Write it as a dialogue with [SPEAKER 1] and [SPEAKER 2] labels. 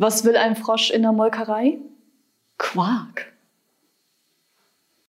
[SPEAKER 1] Was will ein Frosch in der Molkerei? Quark.